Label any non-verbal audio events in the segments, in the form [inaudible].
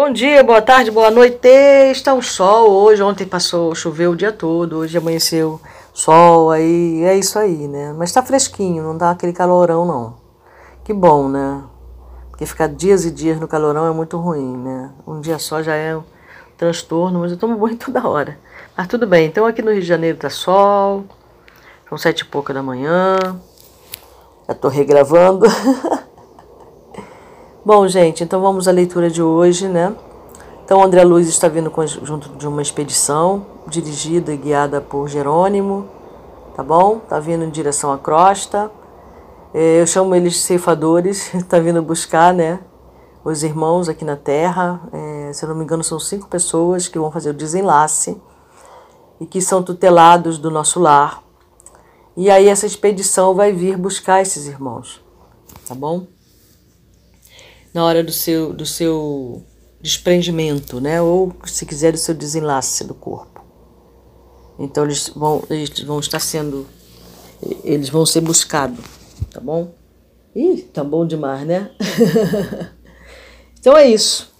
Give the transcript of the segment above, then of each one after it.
Bom dia, boa tarde, boa noite. Está o sol hoje. Ontem passou, choveu o dia todo. Hoje amanheceu sol. Aí é isso aí, né? Mas tá fresquinho, não dá aquele calorão, não. Que bom, né? Porque ficar dias e dias no calorão é muito ruim, né? Um dia só já é um transtorno, mas eu tomo banho [laughs] toda hora. Mas tudo bem. Então aqui no Rio de Janeiro tá sol. São sete e pouca da manhã. Já tô regravando. [laughs] Bom, gente, então vamos à leitura de hoje, né? Então, André Luiz está vindo junto de uma expedição dirigida e guiada por Jerônimo, tá bom? Tá vindo em direção à crosta. É, eu chamo eles ceifadores, está [laughs] vindo buscar, né? Os irmãos aqui na Terra. É, se eu não me engano, são cinco pessoas que vão fazer o desenlace e que são tutelados do nosso lar. E aí essa expedição vai vir buscar esses irmãos, tá bom? Na hora do seu, do seu desprendimento, né? Ou, se quiser, do seu desenlace do corpo. Então, eles vão, eles vão estar sendo, eles vão ser buscados, tá bom? Ih, tá bom demais, né? [laughs] então é isso.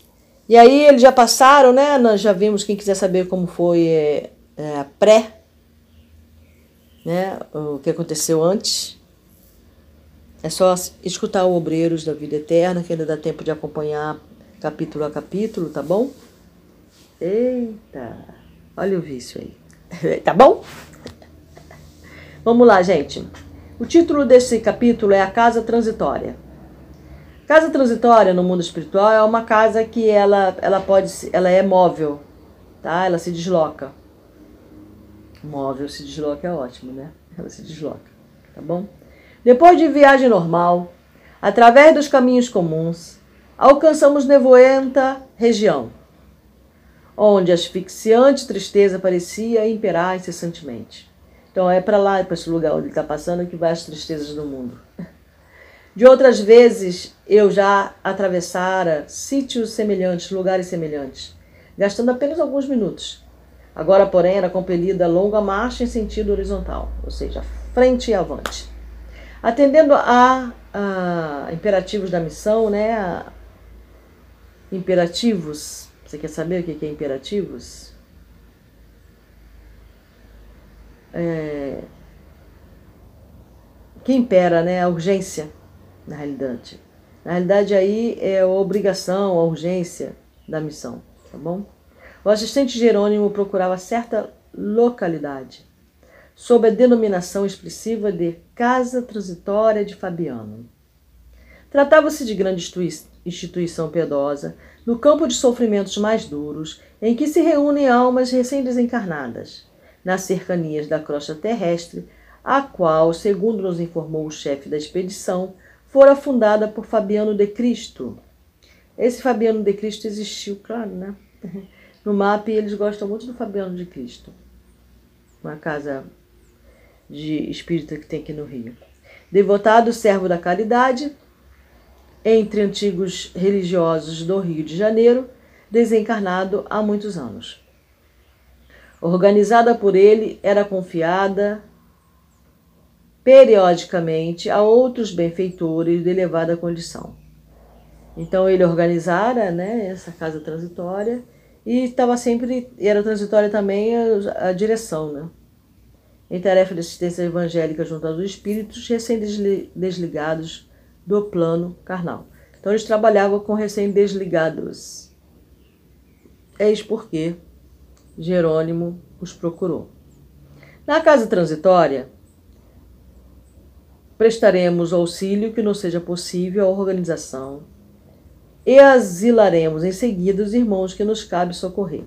E aí eles já passaram, né? Nós já vimos, quem quiser saber como foi é, é, a pré, né? O que aconteceu antes. É só escutar o Obreiros da Vida Eterna, que ainda dá tempo de acompanhar capítulo a capítulo, tá bom? Eita, olha o vício aí. [laughs] tá bom? Vamos lá, gente. O título desse capítulo é A Casa Transitória. Casa transitória no mundo espiritual é uma casa que ela, ela pode ela é móvel, tá? Ela se desloca. Móvel se desloca é ótimo, né? Ela se desloca, tá bom? Depois de viagem normal, através dos caminhos comuns, alcançamos nevoenta região, onde a asfixiante tristeza parecia imperar incessantemente. Então é para lá, para esse lugar onde ele está passando, que vai as tristezas do mundo. De outras vezes, eu já atravessara sítios semelhantes, lugares semelhantes, gastando apenas alguns minutos. Agora, porém, era compelida longa marcha em sentido horizontal, ou seja, frente e avante. Atendendo a, a imperativos da missão, né? A imperativos. Você quer saber o que é imperativos? É, que impera, né? A urgência, na realidade. Na realidade, aí é a obrigação, a urgência da missão, tá bom? O assistente Jerônimo procurava certa localidade sob a denominação expressiva de Casa Transitória de Fabiano. Tratava-se de grande instituição piedosa, no campo de sofrimentos mais duros, em que se reúnem almas recém-desencarnadas, nas cercanias da crosta terrestre, a qual, segundo nos informou o chefe da expedição, fora fundada por Fabiano de Cristo. Esse Fabiano de Cristo existiu, claro, né? [laughs] No mapa eles gostam muito do Fabiano de Cristo. Uma casa de espírita que tem aqui no Rio. Devotado servo da caridade, entre antigos religiosos do Rio de Janeiro, desencarnado há muitos anos. Organizada por ele, era confiada periodicamente a outros benfeitores de elevada condição. Então ele organizara né, essa casa transitória e estava sempre, era transitória também a, a direção, né? Em tarefa de assistência evangélica junto aos espíritos recém-desligados do plano carnal. Então eles trabalhavam com recém-desligados. Eis porque Jerônimo os procurou. Na casa transitória, prestaremos auxílio que não seja possível à organização e asilaremos em seguida os irmãos que nos cabe socorrer.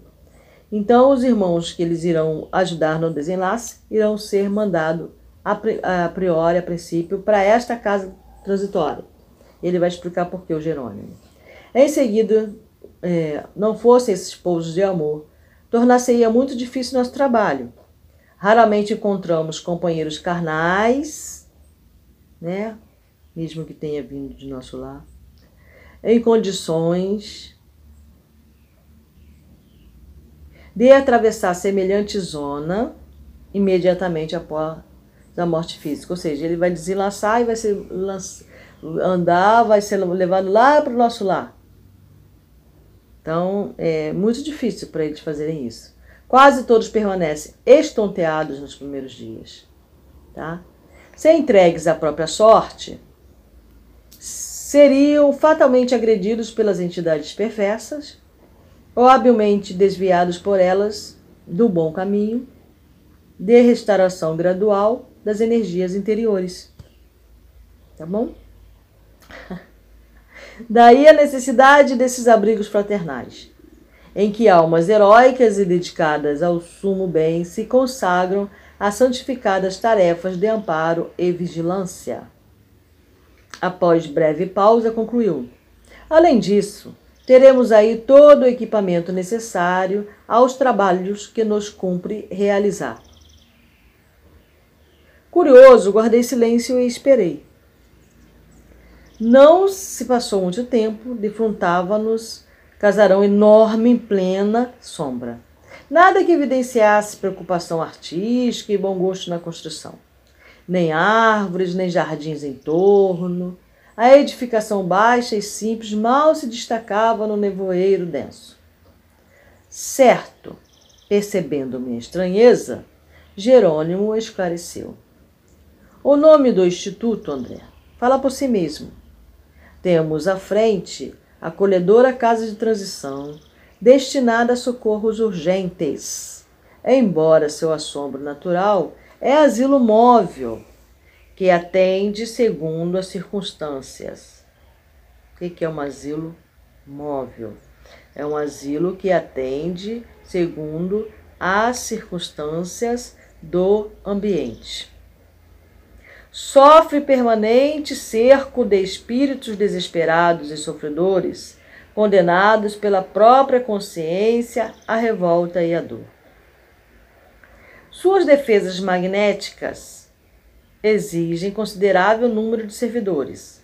Então, os irmãos que eles irão ajudar no desenlace irão ser mandados a priori, a princípio, para esta casa transitória. Ele vai explicar por que o Jerônimo. Em seguida, é, não fossem esses pousos de amor, tornar-se-ia muito difícil nosso trabalho. Raramente encontramos companheiros carnais, né, mesmo que tenha vindo de nosso lar, em condições de atravessar semelhante zona imediatamente após a morte física. Ou seja, ele vai desenlaçar e vai ser andar, vai ser levado lá para o nosso lar. Então, é muito difícil para eles fazerem isso. Quase todos permanecem estonteados nos primeiros dias. Tá? Se entregues à própria sorte, seriam fatalmente agredidos pelas entidades perversas ou habilmente desviados por elas do bom caminho de restauração gradual das energias interiores. Tá bom? [laughs] Daí a necessidade desses abrigos fraternais, em que almas heróicas e dedicadas ao sumo bem se consagram a santificadas tarefas de amparo e vigilância. Após breve pausa, concluiu: Além disso, teremos aí todo o equipamento necessário aos trabalhos que nos cumpre realizar. Curioso, guardei silêncio e esperei. Não se passou muito tempo, defrontava-nos casarão enorme em plena sombra. Nada que evidenciasse preocupação artística e bom gosto na construção. Nem árvores, nem jardins em torno. A edificação baixa e simples mal se destacava no nevoeiro denso. Certo, percebendo minha estranheza, Jerônimo esclareceu. O nome do instituto, André, fala por si mesmo. Temos à frente a acolhedora casa de transição, destinada a socorros urgentes. Embora seu assombro natural é asilo móvel, que atende segundo as circunstâncias. O que é um asilo móvel? É um asilo que atende segundo as circunstâncias do ambiente. Sofre permanente cerco de espíritos desesperados e sofredores, condenados pela própria consciência à revolta e à dor. Suas defesas magnéticas exigem considerável número de servidores.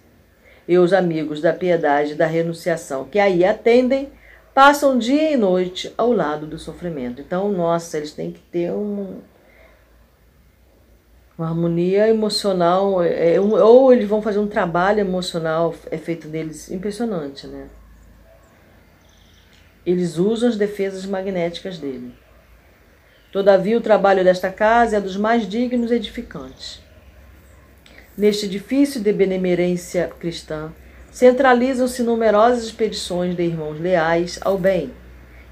E os amigos da piedade e da renunciação que aí atendem passam dia e noite ao lado do sofrimento. Então, nossa, eles têm que ter um, uma harmonia emocional, é, é ou eles vão fazer um trabalho emocional, é feito deles impressionante, né? Eles usam as defesas magnéticas dele. Todavia, o trabalho desta casa é dos mais dignos e edificantes. Neste edifício de benemerência cristã, centralizam-se numerosas expedições de irmãos leais ao bem,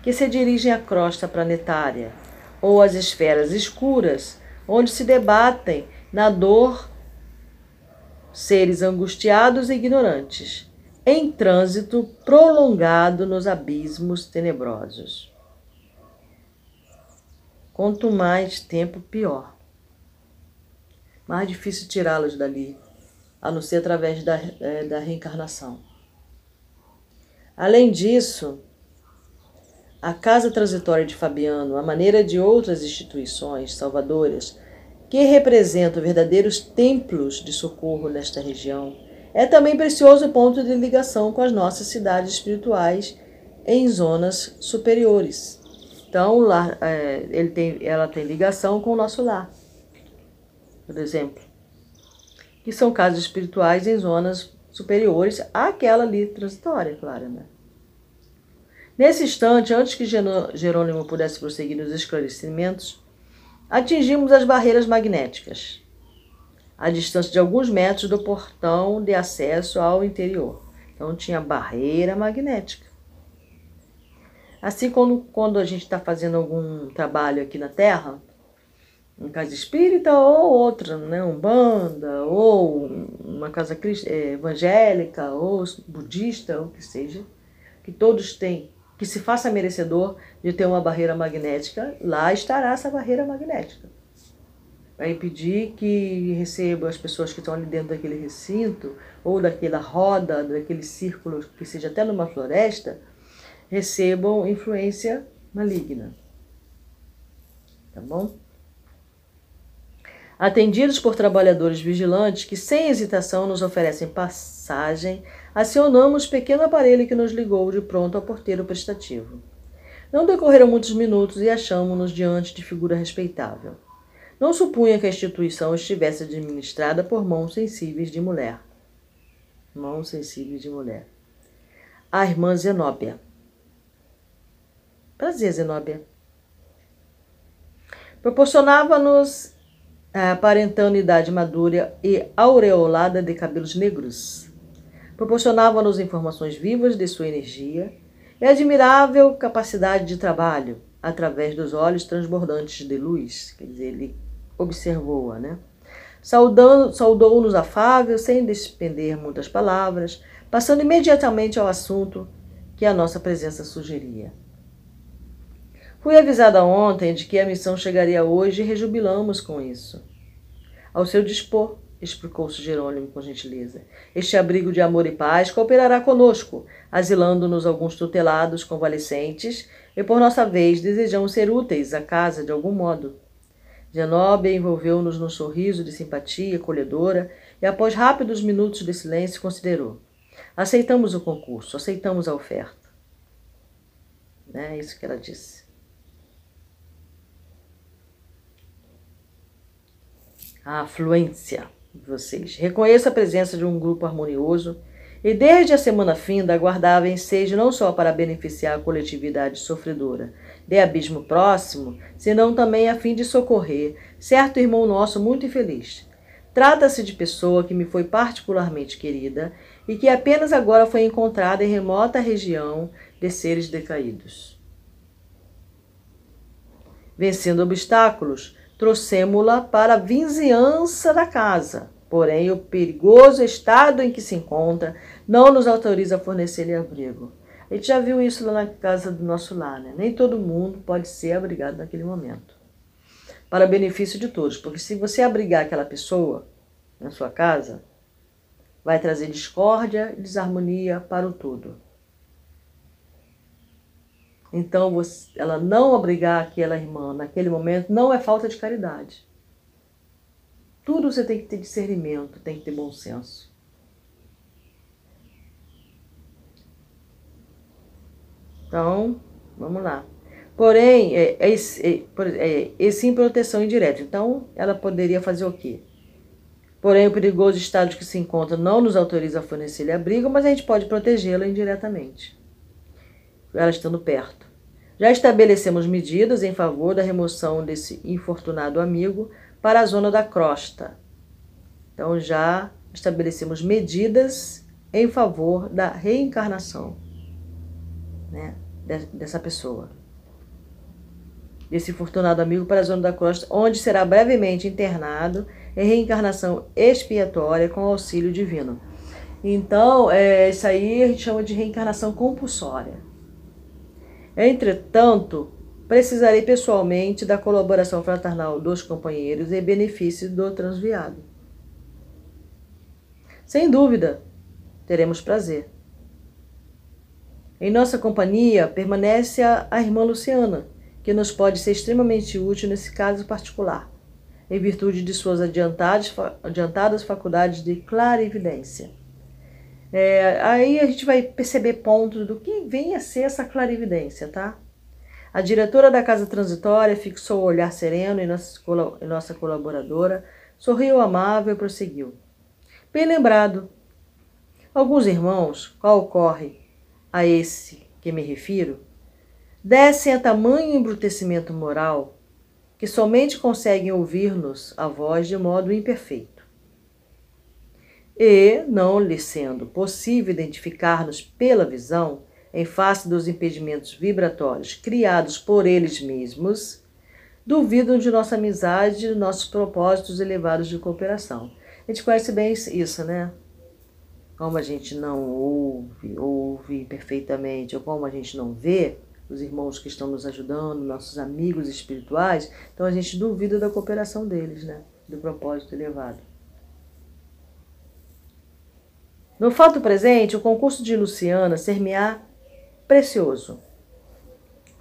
que se dirigem à crosta planetária, ou às esferas escuras onde se debatem na dor seres angustiados e ignorantes, em trânsito prolongado nos abismos tenebrosos. Quanto mais tempo, pior. Mais difícil tirá-los dali, a não ser através da, é, da reencarnação. Além disso, a Casa Transitória de Fabiano, a maneira de outras instituições salvadoras que representam verdadeiros templos de socorro nesta região, é também precioso ponto de ligação com as nossas cidades espirituais em zonas superiores. Então, lá, é, tem, ela tem ligação com o nosso lar, por exemplo, que são casas espirituais em zonas superiores àquela ali transitória, claro, né? Nesse instante, antes que Jerônimo pudesse prosseguir nos esclarecimentos, atingimos as barreiras magnéticas, a distância de alguns metros do portão de acesso ao interior. Então, tinha barreira magnética. Assim como quando a gente está fazendo algum trabalho aqui na Terra, em casa espírita ou outra, né, umbanda, ou uma casa eh, evangélica, ou budista, ou o que seja, que todos têm que se faça merecedor de ter uma barreira magnética, lá estará essa barreira magnética. Vai impedir que receba as pessoas que estão ali dentro daquele recinto, ou daquela roda, daquele círculo, que seja até numa floresta, recebam influência maligna. Tá bom? Atendidos por trabalhadores vigilantes que, sem hesitação, nos oferecem passagem acionamos pequeno aparelho que nos ligou de pronto ao porteiro prestativo. Não decorreram muitos minutos e achamos-nos diante de figura respeitável. Não supunha que a instituição estivesse administrada por mãos sensíveis de mulher. Mãos sensíveis de mulher. A irmã Zenóbia. Prazer, Zenóbia. Proporcionava-nos aparentando idade madura e aureolada de cabelos negros. Proporcionava-nos informações vivas de sua energia e admirável capacidade de trabalho através dos olhos transbordantes de luz. Quer dizer, ele observou-a, né? Saudou-nos afável, sem despender muitas palavras, passando imediatamente ao assunto que a nossa presença sugeria. Fui avisada ontem de que a missão chegaria hoje e rejubilamos com isso. Ao seu dispor, explicou-se Jerônimo com gentileza. Este abrigo de amor e paz cooperará conosco, asilando-nos alguns tutelados convalescentes e, por nossa vez, desejamos ser úteis à casa de algum modo. Zenóbia envolveu-nos num sorriso de simpatia acolhedora e, após rápidos minutos de silêncio, considerou: Aceitamos o concurso, aceitamos a oferta. É isso que ela disse. A afluência de vocês. Reconheço a presença de um grupo harmonioso e desde a semana finda aguardava ensejo não só para beneficiar a coletividade sofredora de abismo próximo, senão também a fim de socorrer certo irmão nosso muito infeliz. Trata-se de pessoa que me foi particularmente querida e que apenas agora foi encontrada em remota região de seres decaídos. Vencendo obstáculos, trouxemo-la para a vizinhança da casa. Porém, o perigoso estado em que se encontra não nos autoriza a fornecer-lhe abrigo. A gente já viu isso lá na casa do nosso lar, né? Nem todo mundo pode ser abrigado naquele momento. Para benefício de todos, porque se você abrigar aquela pessoa na sua casa, vai trazer discórdia e desarmonia para o todo. Então, você, ela não obrigar aquela irmã naquele momento não é falta de caridade. Tudo você tem que ter discernimento, tem que ter bom senso. Então, vamos lá. Porém, é, é, é, é, sim proteção indireta. Então, ela poderia fazer o quê? Porém, o perigoso estado que se encontra não nos autoriza a fornecer-lhe abrigo, mas a gente pode protegê-la indiretamente ela estando perto. Já estabelecemos medidas em favor da remoção desse infortunado amigo para a zona da crosta. Então, já estabelecemos medidas em favor da reencarnação né, dessa pessoa. Desse infortunado amigo para a zona da crosta, onde será brevemente internado em reencarnação expiatória com auxílio divino. Então, é, isso aí a gente chama de reencarnação compulsória. Entretanto, precisarei pessoalmente da colaboração fraternal dos companheiros em benefício do transviado. Sem dúvida, teremos prazer. Em nossa companhia permanece a, a irmã Luciana, que nos pode ser extremamente útil nesse caso particular, em virtude de suas adiantadas, adiantadas faculdades de clarividência. É, aí a gente vai perceber pontos do que vem a ser essa clarividência, tá? A diretora da casa transitória fixou o olhar sereno em nossa, em nossa colaboradora, sorriu amável e prosseguiu. Bem lembrado. Alguns irmãos, qual ocorre a esse que me refiro, descem a tamanho embrutecimento moral que somente conseguem ouvir-nos a voz de modo imperfeito e, não lhe sendo possível identificar-nos pela visão, em face dos impedimentos vibratórios criados por eles mesmos, duvidam de nossa amizade e de nossos propósitos elevados de cooperação. A gente conhece bem isso, né? Como a gente não ouve, ouve perfeitamente, ou como a gente não vê os irmãos que estão nos ajudando, nossos amigos espirituais, então a gente duvida da cooperação deles, né? Do propósito elevado. No fato presente, o concurso de Luciana ser-me-á precioso.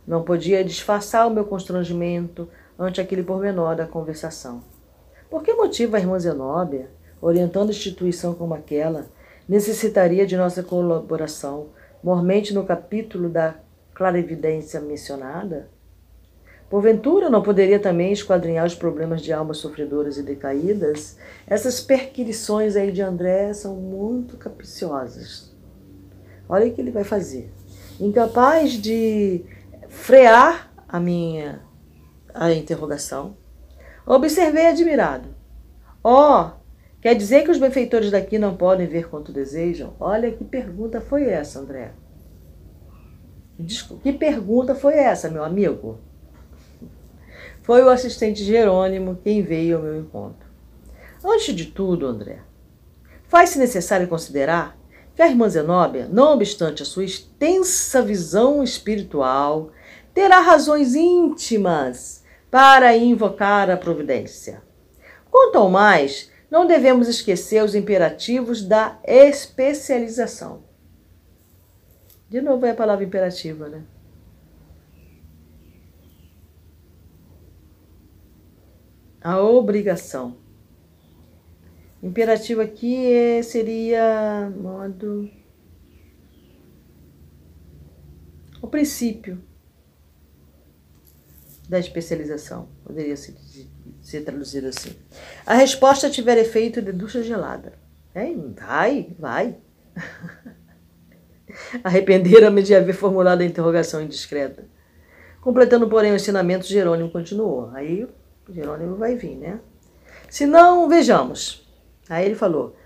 Não podia disfarçar o meu constrangimento ante aquele pormenor da conversação. Por que motivo a irmã Zenóbia, orientando instituição como aquela, necessitaria de nossa colaboração, mormente no capítulo da clarividência mencionada? Porventura não poderia também esquadrinhar os problemas de almas sofredoras e decaídas? Essas perquirições aí de André são muito capciosas. Olha o que ele vai fazer. Incapaz de frear a minha a interrogação. Observei admirado. Ó, oh, quer dizer que os benfeitores daqui não podem ver quanto desejam? Olha que pergunta foi essa, André. Desculpa, que pergunta foi essa, meu amigo? Foi o assistente Jerônimo quem veio ao meu encontro. Antes de tudo, André, faz-se necessário considerar que a irmã Zenóbia, não obstante a sua extensa visão espiritual, terá razões íntimas para invocar a providência. Quanto ao mais, não devemos esquecer os imperativos da especialização. De novo é a palavra imperativa, né? A obrigação. Imperativo aqui é, seria modo. O princípio da especialização. Poderia ser, ser traduzido assim. A resposta tiver efeito de ducha gelada. É, vai, vai. [laughs] Arrependera-me de haver formulado a interrogação indiscreta. Completando, porém, o ensinamento, Jerônimo continuou. Aí Jerônimo vai vir, né? Se não, vejamos. Aí ele falou: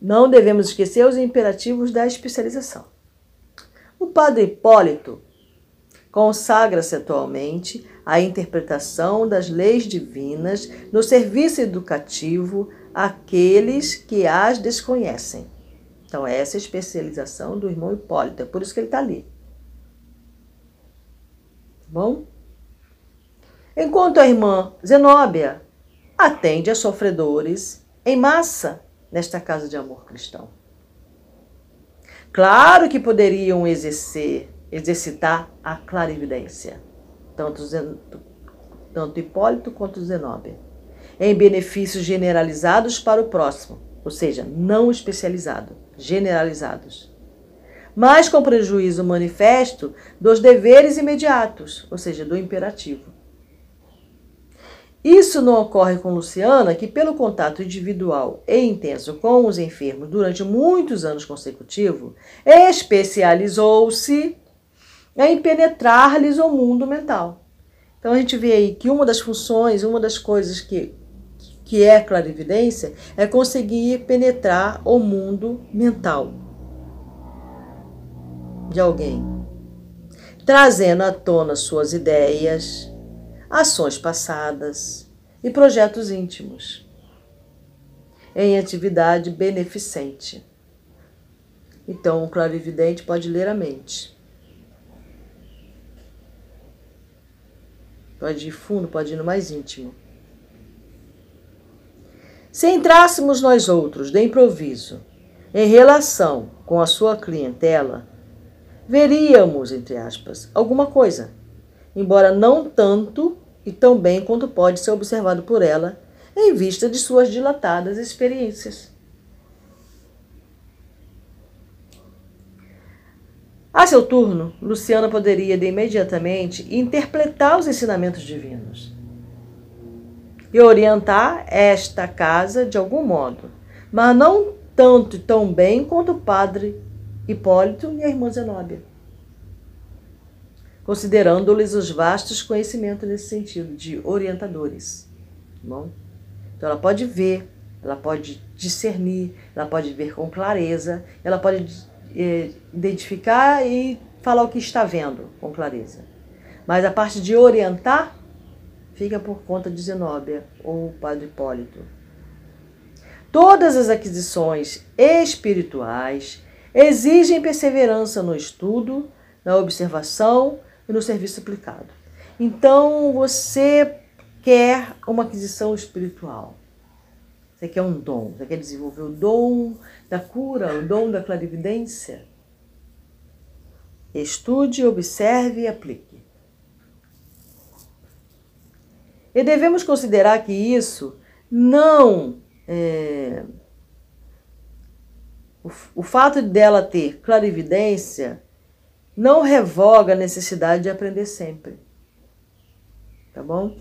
não devemos esquecer os imperativos da especialização. O padre Hipólito consagra-se atualmente à interpretação das leis divinas no serviço educativo àqueles que as desconhecem. Então, essa é a especialização do irmão Hipólito, é por isso que ele está ali. Tá bom? Enquanto a irmã Zenóbia atende a sofredores em massa nesta casa de amor cristão. Claro que poderiam exercer exercitar a clarividência, tanto, tanto Hipólito quanto Zenóbia, em benefícios generalizados para o próximo, ou seja, não especializado, generalizados, mas com prejuízo manifesto dos deveres imediatos, ou seja, do imperativo. Isso não ocorre com Luciana, que, pelo contato individual e intenso com os enfermos durante muitos anos consecutivos, especializou-se em penetrar-lhes o mundo mental. Então a gente vê aí que uma das funções, uma das coisas que, que é clarividência é conseguir penetrar o mundo mental de alguém, trazendo à tona suas ideias, ações passadas e projetos íntimos em atividade beneficente. Então, o clarividente pode ler a mente Pode ir fundo, pode ir no mais íntimo. Se entrássemos nós outros de improviso em relação com a sua clientela, veríamos, entre aspas, alguma coisa, embora não tanto e tão bem quanto pode ser observado por ela em vista de suas dilatadas experiências. A seu turno, Luciana poderia de imediatamente interpretar os ensinamentos divinos e orientar esta casa de algum modo, mas não tanto e tão bem quanto o padre Hipólito e a irmã Zenóbia, considerando-lhes os vastos conhecimentos nesse sentido, de orientadores. Tá bom? Então ela pode ver, ela pode discernir, ela pode ver com clareza, ela pode identificar e falar o que está vendo com clareza. Mas a parte de orientar fica por conta de Zenóbia ou Padre Hipólito. Todas as aquisições espirituais exigem perseverança no estudo, na observação e no serviço aplicado. Então, você quer uma aquisição espiritual. Você quer um dom, você quer desenvolver o dom da cura, o dom da clarividência? Estude, observe e aplique. E devemos considerar que isso não. É, o, o fato dela ter clarividência não revoga a necessidade de aprender sempre. Tá bom?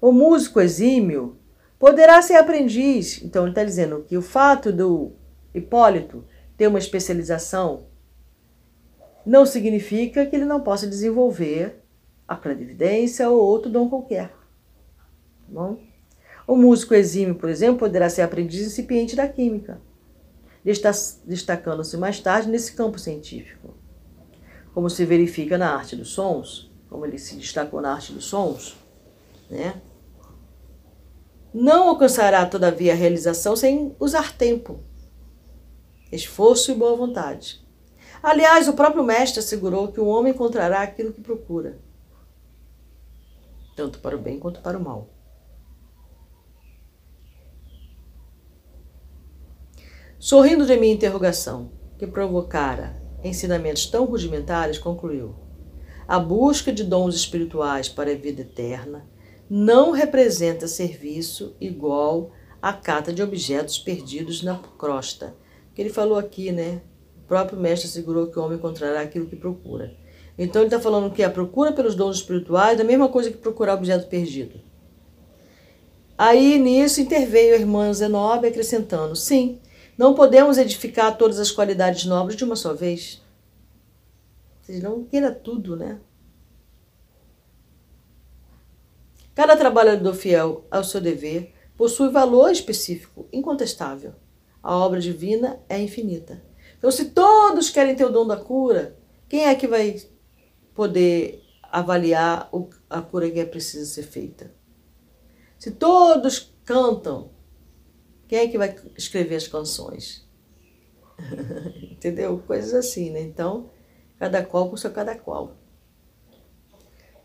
O músico exímio poderá ser aprendiz. Então, ele está dizendo que o fato do Hipólito ter uma especialização não significa que ele não possa desenvolver a clarividência ou outro dom qualquer. Tá bom? O músico exímio, por exemplo, poderá ser aprendiz incipiente da química, destacando-se mais tarde nesse campo científico. Como se verifica na arte dos sons, como ele se destacou na arte dos sons, né? Não alcançará, todavia, a realização sem usar tempo, esforço e boa vontade. Aliás, o próprio mestre assegurou que o homem encontrará aquilo que procura, tanto para o bem quanto para o mal. Sorrindo de minha interrogação, que provocara ensinamentos tão rudimentares, concluiu: A busca de dons espirituais para a vida eterna não representa serviço igual à cata de objetos perdidos na crosta. Que ele falou aqui, né? O próprio mestre assegurou que o homem encontrará aquilo que procura. Então ele está falando que a procura pelos dons espirituais é a mesma coisa que procurar objeto perdido. Aí nisso interveio a irmã Zenobia acrescentando: sim, não podemos edificar todas as qualidades nobres de uma só vez. Vocês não queira tudo, né? Cada trabalhador fiel ao seu dever possui valor específico, incontestável. A obra divina é infinita. Então, se todos querem ter o dom da cura, quem é que vai poder avaliar a cura que é precisa ser feita? Se todos cantam, quem é que vai escrever as canções? [laughs] Entendeu? Coisas assim, né? Então, cada qual com seu cada qual.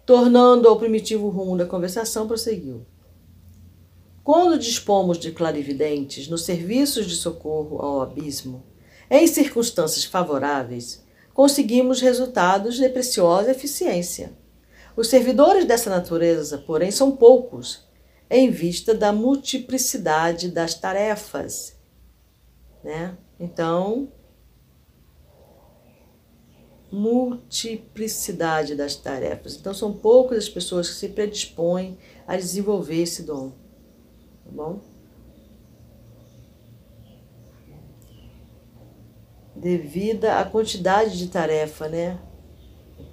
Tornando ao primitivo rumo da conversação, prosseguiu. Quando dispomos de clarividentes nos serviços de socorro ao abismo, em circunstâncias favoráveis, conseguimos resultados de preciosa eficiência. Os servidores dessa natureza, porém, são poucos, em vista da multiplicidade das tarefas. Né? Então, multiplicidade das tarefas. Então, são poucas as pessoas que se predispõem a desenvolver esse dom. Tá bom? Devido à quantidade de tarefa, né?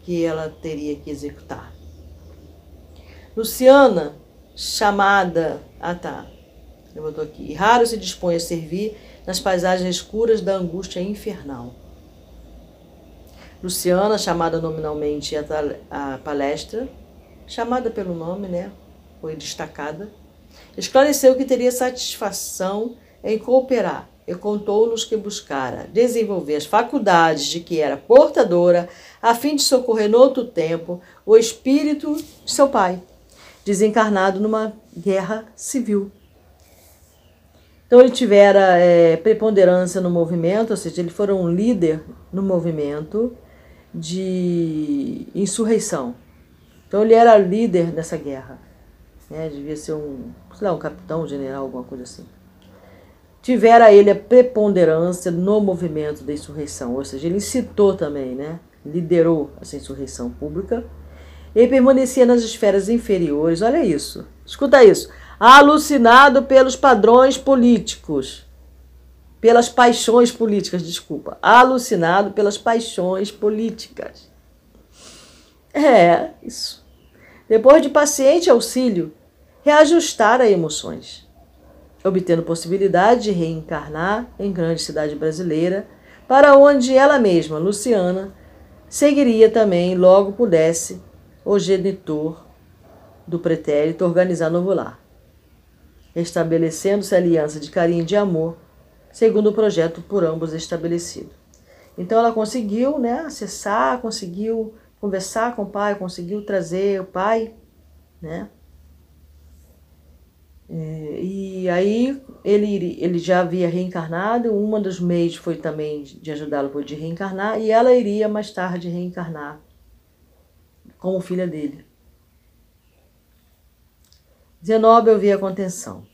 Que ela teria que executar. Luciana, chamada. Ah, tá. Eu botou aqui. Raro se dispõe a servir nas paisagens escuras da angústia infernal. Luciana, chamada nominalmente a palestra, chamada pelo nome, né? Foi destacada. Esclareceu que teria satisfação em cooperar e contou-nos que buscara desenvolver as faculdades de que era portadora a fim de socorrer no outro tempo o espírito de seu pai, desencarnado numa guerra civil. Então ele tivera é, preponderância no movimento, ou seja, ele foi um líder no movimento de insurreição. Então ele era líder dessa guerra. Né? Devia ser um, sei lá, um capitão, um general, alguma coisa assim. Tivera ele a preponderância no movimento da insurreição, ou seja, ele incitou também, né? liderou essa insurreição pública. Ele permanecia nas esferas inferiores, olha isso, escuta isso, alucinado pelos padrões políticos. Pelas paixões políticas, desculpa, alucinado pelas paixões políticas. É, isso. Depois de paciente auxílio, reajustar as emoções, obtendo possibilidade de reencarnar em grande cidade brasileira, para onde ela mesma, Luciana, seguiria também, logo pudesse, o genitor do pretérito organizar novo lar, estabelecendo-se aliança de carinho e de amor segundo o projeto por ambos estabelecido. Então ela conseguiu né, acessar, conseguiu conversar com o pai, conseguiu trazer o pai, né? É, e aí ele, ele já havia reencarnado, uma dos meios foi também de ajudá-lo foi de reencarnar, e ela iria mais tarde reencarnar como filha dele. Zenobia ouvia com atenção.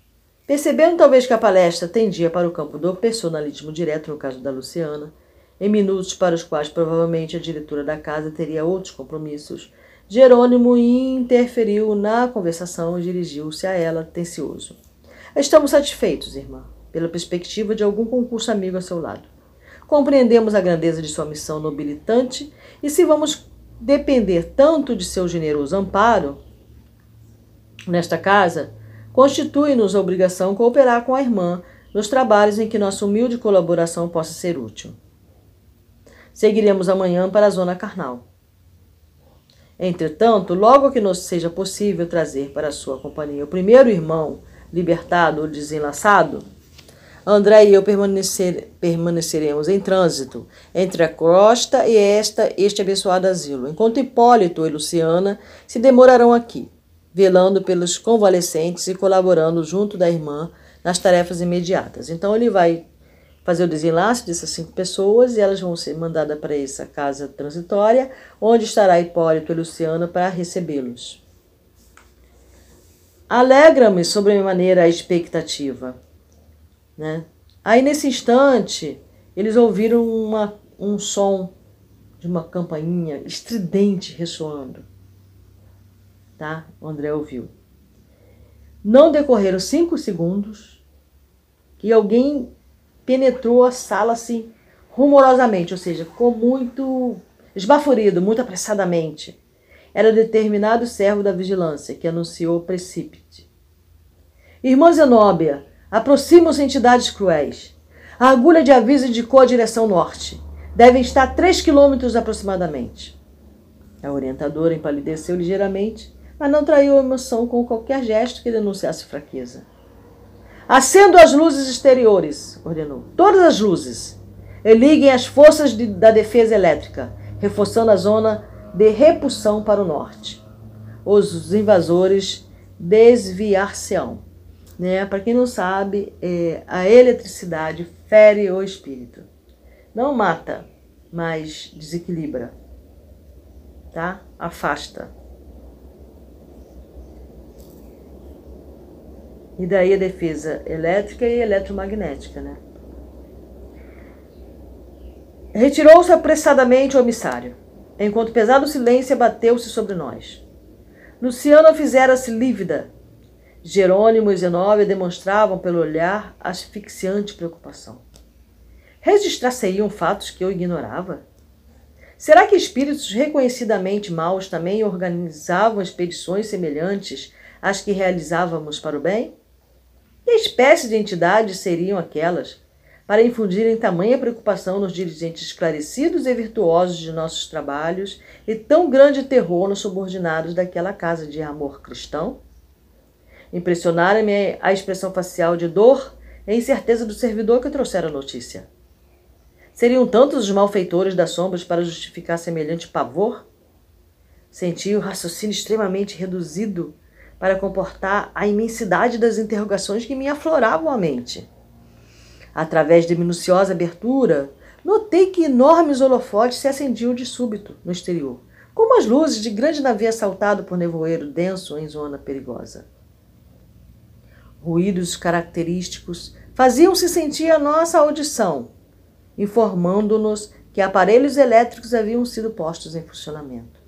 Percebendo talvez que a palestra tendia para o campo do personalismo direto, no caso da Luciana, em minutos para os quais provavelmente a diretora da casa teria outros compromissos, Jerônimo interferiu na conversação e dirigiu-se a ela, tencioso. Estamos satisfeitos, irmã, pela perspectiva de algum concurso amigo a seu lado. compreendemos a grandeza de sua missão nobilitante e se vamos depender tanto de seu generoso amparo nesta casa, constitui-nos a obrigação cooperar com a irmã nos trabalhos em que nossa humilde colaboração possa ser útil. Seguiremos amanhã para a zona carnal. Entretanto, logo que nos seja possível trazer para sua companhia o primeiro irmão libertado ou desenlaçado, André e eu permanecer, permaneceremos em trânsito entre a costa e esta, este abençoado asilo, enquanto Hipólito e Luciana se demorarão aqui, velando pelos convalescentes e colaborando junto da irmã nas tarefas imediatas. Então ele vai fazer o desenlace dessas cinco pessoas e elas vão ser mandadas para essa casa transitória, onde estará Hipólito e Luciana para recebê-los. Alegra-me sobremaneira a expectativa né? Aí nesse instante, eles ouviram uma, um som de uma campainha estridente ressoando. Tá? O André ouviu. Não decorreram cinco segundos que alguém penetrou a sala assim rumorosamente, ou seja, ficou muito esbaforido, muito apressadamente. Era determinado servo da vigilância que anunciou o precípite. Irmã Zenóbia, Aproximam-se entidades cruéis. A agulha de aviso indicou a direção norte. Devem estar 3 quilômetros aproximadamente. A orientadora empalideceu ligeiramente, mas não traiu a emoção com qualquer gesto que denunciasse fraqueza. Acendo as luzes exteriores, ordenou. Todas as luzes. E liguem as forças de, da defesa elétrica, reforçando a zona de repulsão para o norte. Os invasores desviar-se-ão. Né? Para quem não sabe, é, a eletricidade fere o espírito. Não mata, mas desequilibra, tá? Afasta. E daí a defesa elétrica e eletromagnética, né? Retirou-se apressadamente o emissário, enquanto pesado silêncio abateu-se sobre nós. Luciana fizera-se lívida Jerônimo e Zenóbia demonstravam pelo olhar asfixiante preocupação. Registrar-se-iam fatos que eu ignorava? Será que espíritos reconhecidamente maus também organizavam expedições semelhantes às que realizávamos para o bem? Que espécie de entidades seriam aquelas para infundirem tamanha preocupação nos dirigentes esclarecidos e virtuosos de nossos trabalhos e tão grande terror nos subordinados daquela casa de amor cristão? Impressionara-me a expressão facial de dor e incerteza do servidor que trouxera a notícia. Seriam tantos os malfeitores das sombras para justificar semelhante pavor? Senti o raciocínio extremamente reduzido para comportar a imensidade das interrogações que me afloravam a mente. Através de minuciosa abertura, notei que enormes holofotes se acendiam de súbito no exterior, como as luzes de grande navio assaltado por nevoeiro denso em zona perigosa. Ruídos característicos faziam-se sentir a nossa audição, informando-nos que aparelhos elétricos haviam sido postos em funcionamento.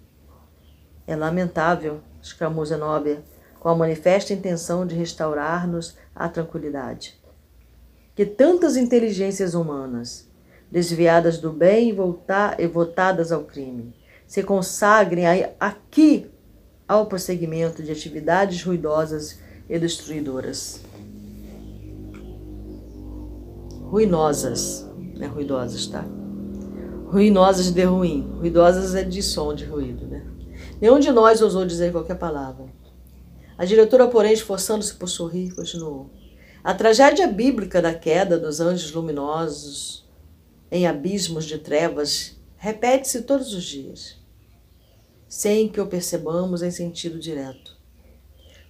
É lamentável, exclamou Zenóbia, com a manifesta intenção de restaurar-nos à tranquilidade, que tantas inteligências humanas, desviadas do bem e, votadas ao crime, se consagrem aqui ao prosseguimento de atividades ruidosas e destruidoras. Ruinosas, né? Ruidosas, tá? Ruinosas de ruim. Ruidosas é de som, de ruído, né? Nenhum de nós ousou dizer qualquer palavra. A diretora, porém, esforçando-se por sorrir, continuou. A tragédia bíblica da queda dos anjos luminosos em abismos de trevas repete-se todos os dias, sem que o percebamos em sentido direto.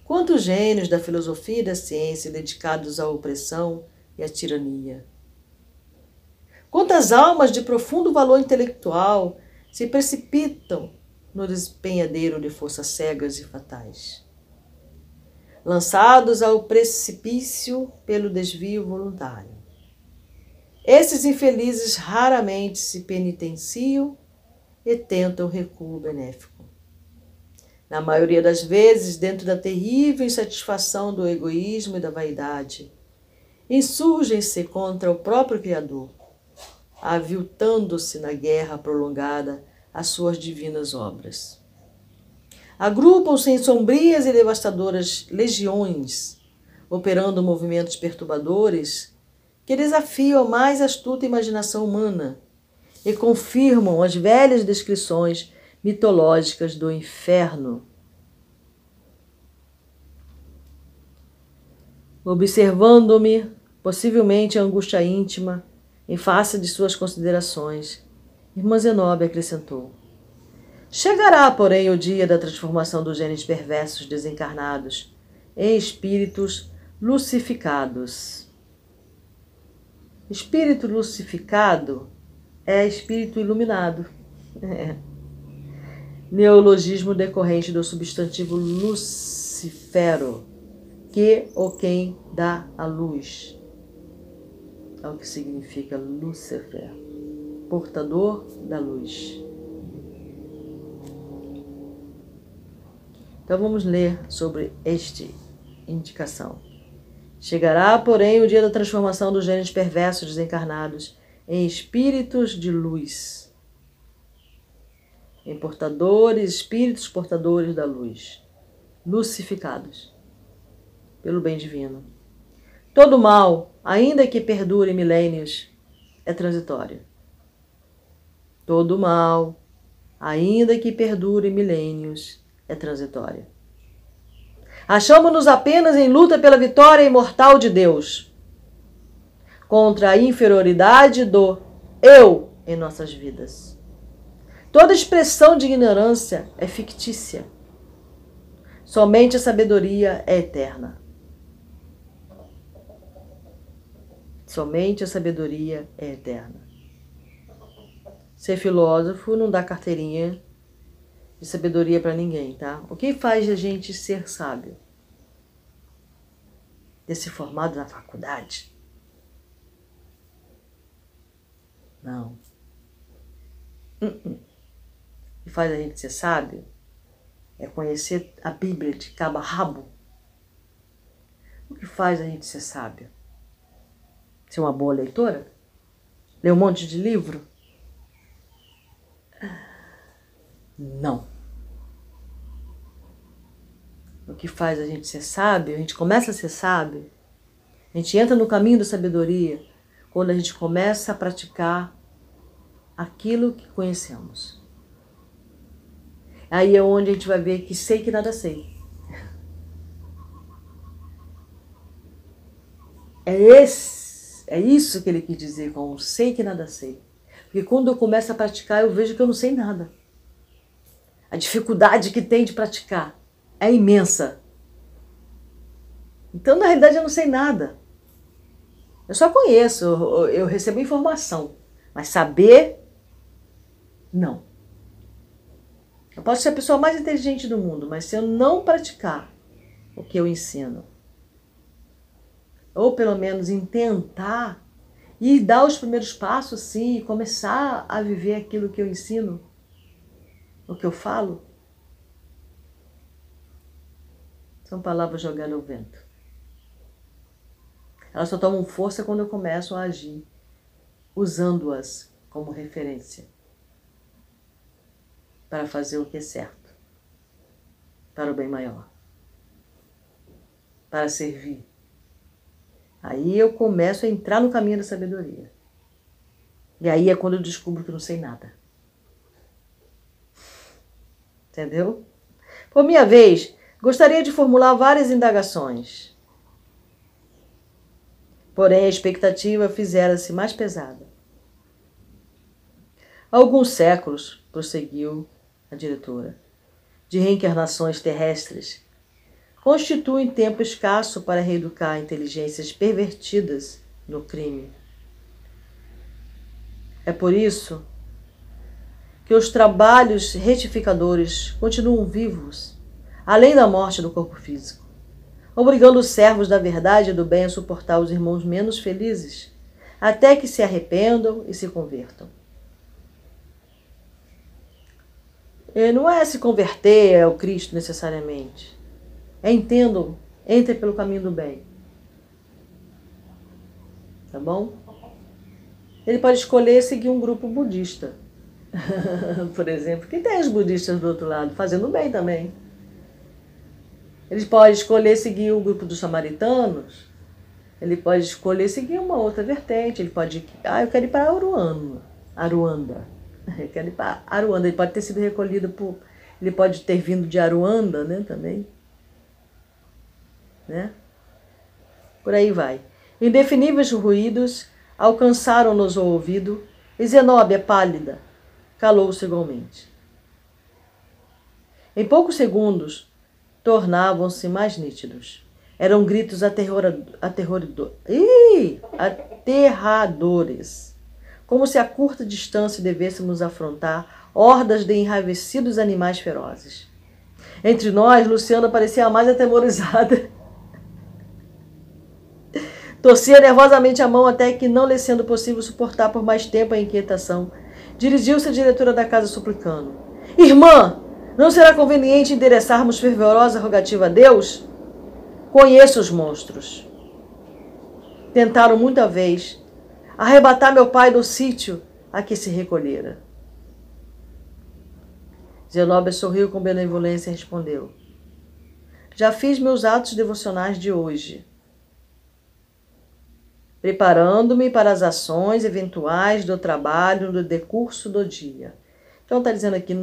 Quantos gênios da filosofia e da ciência dedicados à opressão e à tirania? Quantas almas de profundo valor intelectual se precipitam no despenhadeiro de forças cegas e fatais? Lançados ao precipício pelo desvio voluntário. Esses infelizes raramente se penitenciam e tentam recuo benéfico na maioria das vezes dentro da terrível insatisfação do egoísmo e da vaidade. Insurgem-se contra o próprio Criador, aviltando-se na guerra prolongada às suas divinas obras. Agrupam-se em sombrias e devastadoras legiões, operando movimentos perturbadores que desafiam a mais astuta imaginação humana e confirmam as velhas descrições mitológicas do inferno. Observando-me, possivelmente a angústia íntima, em face de suas considerações, irmã Zenobia acrescentou: Chegará, porém, o dia da transformação dos genes perversos desencarnados em espíritos lucificados. Espírito lucificado é espírito iluminado. É. [laughs] Neologismo decorrente do substantivo lucifero, que ou quem dá a luz. É o que significa Lúcifer, portador da luz. Então vamos ler sobre este indicação. Chegará, porém, o dia da transformação dos gênios perversos desencarnados em espíritos de luz, em portadores, espíritos portadores da luz, lucificados pelo bem divino. Todo mal, ainda que perdure milênios, é transitório. Todo mal, ainda que perdure milênios, é transitório. Achamos-nos apenas em luta pela vitória imortal de Deus contra a inferioridade do eu em nossas vidas. Toda expressão de ignorância é fictícia. Somente a sabedoria é eterna. Somente a sabedoria é eterna. Ser filósofo não dá carteirinha de sabedoria para ninguém, tá? O que faz a gente ser sábio? Ter se formado na faculdade? Não. Uh -uh. Que faz a gente ser sábio é conhecer a Bíblia de cabo a rabo. O que faz a gente ser sábio? Ser uma boa leitora? Ler um monte de livro? Não. O que faz a gente ser sábio, a gente começa a ser sábio, a gente entra no caminho da sabedoria quando a gente começa a praticar aquilo que conhecemos. Aí é onde a gente vai ver que sei que nada sei. É esse, é isso que ele quis dizer com sei que nada sei. Porque quando eu começo a praticar, eu vejo que eu não sei nada. A dificuldade que tem de praticar é imensa. Então, na realidade, eu não sei nada. Eu só conheço, eu, eu recebo informação, mas saber, não. Posso ser a pessoa mais inteligente do mundo, mas se eu não praticar o que eu ensino, ou pelo menos em tentar e dar os primeiros passos, sim, e começar a viver aquilo que eu ensino, o que eu falo, São palavras jogadas ao vento. Elas só tomam força quando eu começo a agir, usando-as como referência para fazer o que é certo, para o bem maior, para servir. Aí eu começo a entrar no caminho da sabedoria. E aí é quando eu descubro que não sei nada. Entendeu? Por minha vez, Gostaria de formular várias indagações. Porém, a expectativa fizera-se mais pesada. Há alguns séculos, prosseguiu a diretora, de reencarnações terrestres, constituem tempo escasso para reeducar inteligências pervertidas no crime. É por isso que os trabalhos retificadores continuam vivos além da morte do corpo físico, obrigando os servos da verdade e do bem a suportar os irmãos menos felizes, até que se arrependam e se convertam. E não é se converter ao Cristo necessariamente. É entendam, entre pelo caminho do bem. Tá bom? Ele pode escolher seguir um grupo budista. [laughs] Por exemplo, que tem os budistas do outro lado, fazendo bem também. Ele pode escolher seguir o grupo dos samaritanos, ele pode escolher seguir uma outra vertente, ele pode, ah, eu quero ir para Aruanda, Aruanda. [laughs] Para Aruanda, ele pode ter sido recolhido por, ele pode ter vindo de Aruanda, né, também. Né? Por aí vai. Indefiníveis ruídos alcançaram-nos o ouvido, e Zenóbia, pálida, calou-se igualmente. Em poucos segundos, tornavam-se mais nítidos. Eram gritos aterradores, como se a curta distância devêssemos afrontar hordas de enraivecidos animais ferozes. Entre nós, Luciana parecia a mais atemorizada. [laughs] Torcia nervosamente a mão até que, não lhe sendo possível suportar por mais tempo a inquietação, dirigiu-se à diretora da casa suplicando: Irmã, não será conveniente endereçarmos fervorosa rogativa a Deus? Conheço os monstros. Tentaram muita vez arrebatar meu pai do sítio a que se recolhera. Zenóbia sorriu com benevolência e respondeu: Já fiz meus atos devocionais de hoje, preparando-me para as ações eventuais do trabalho no decurso do dia. Então está dizendo aqui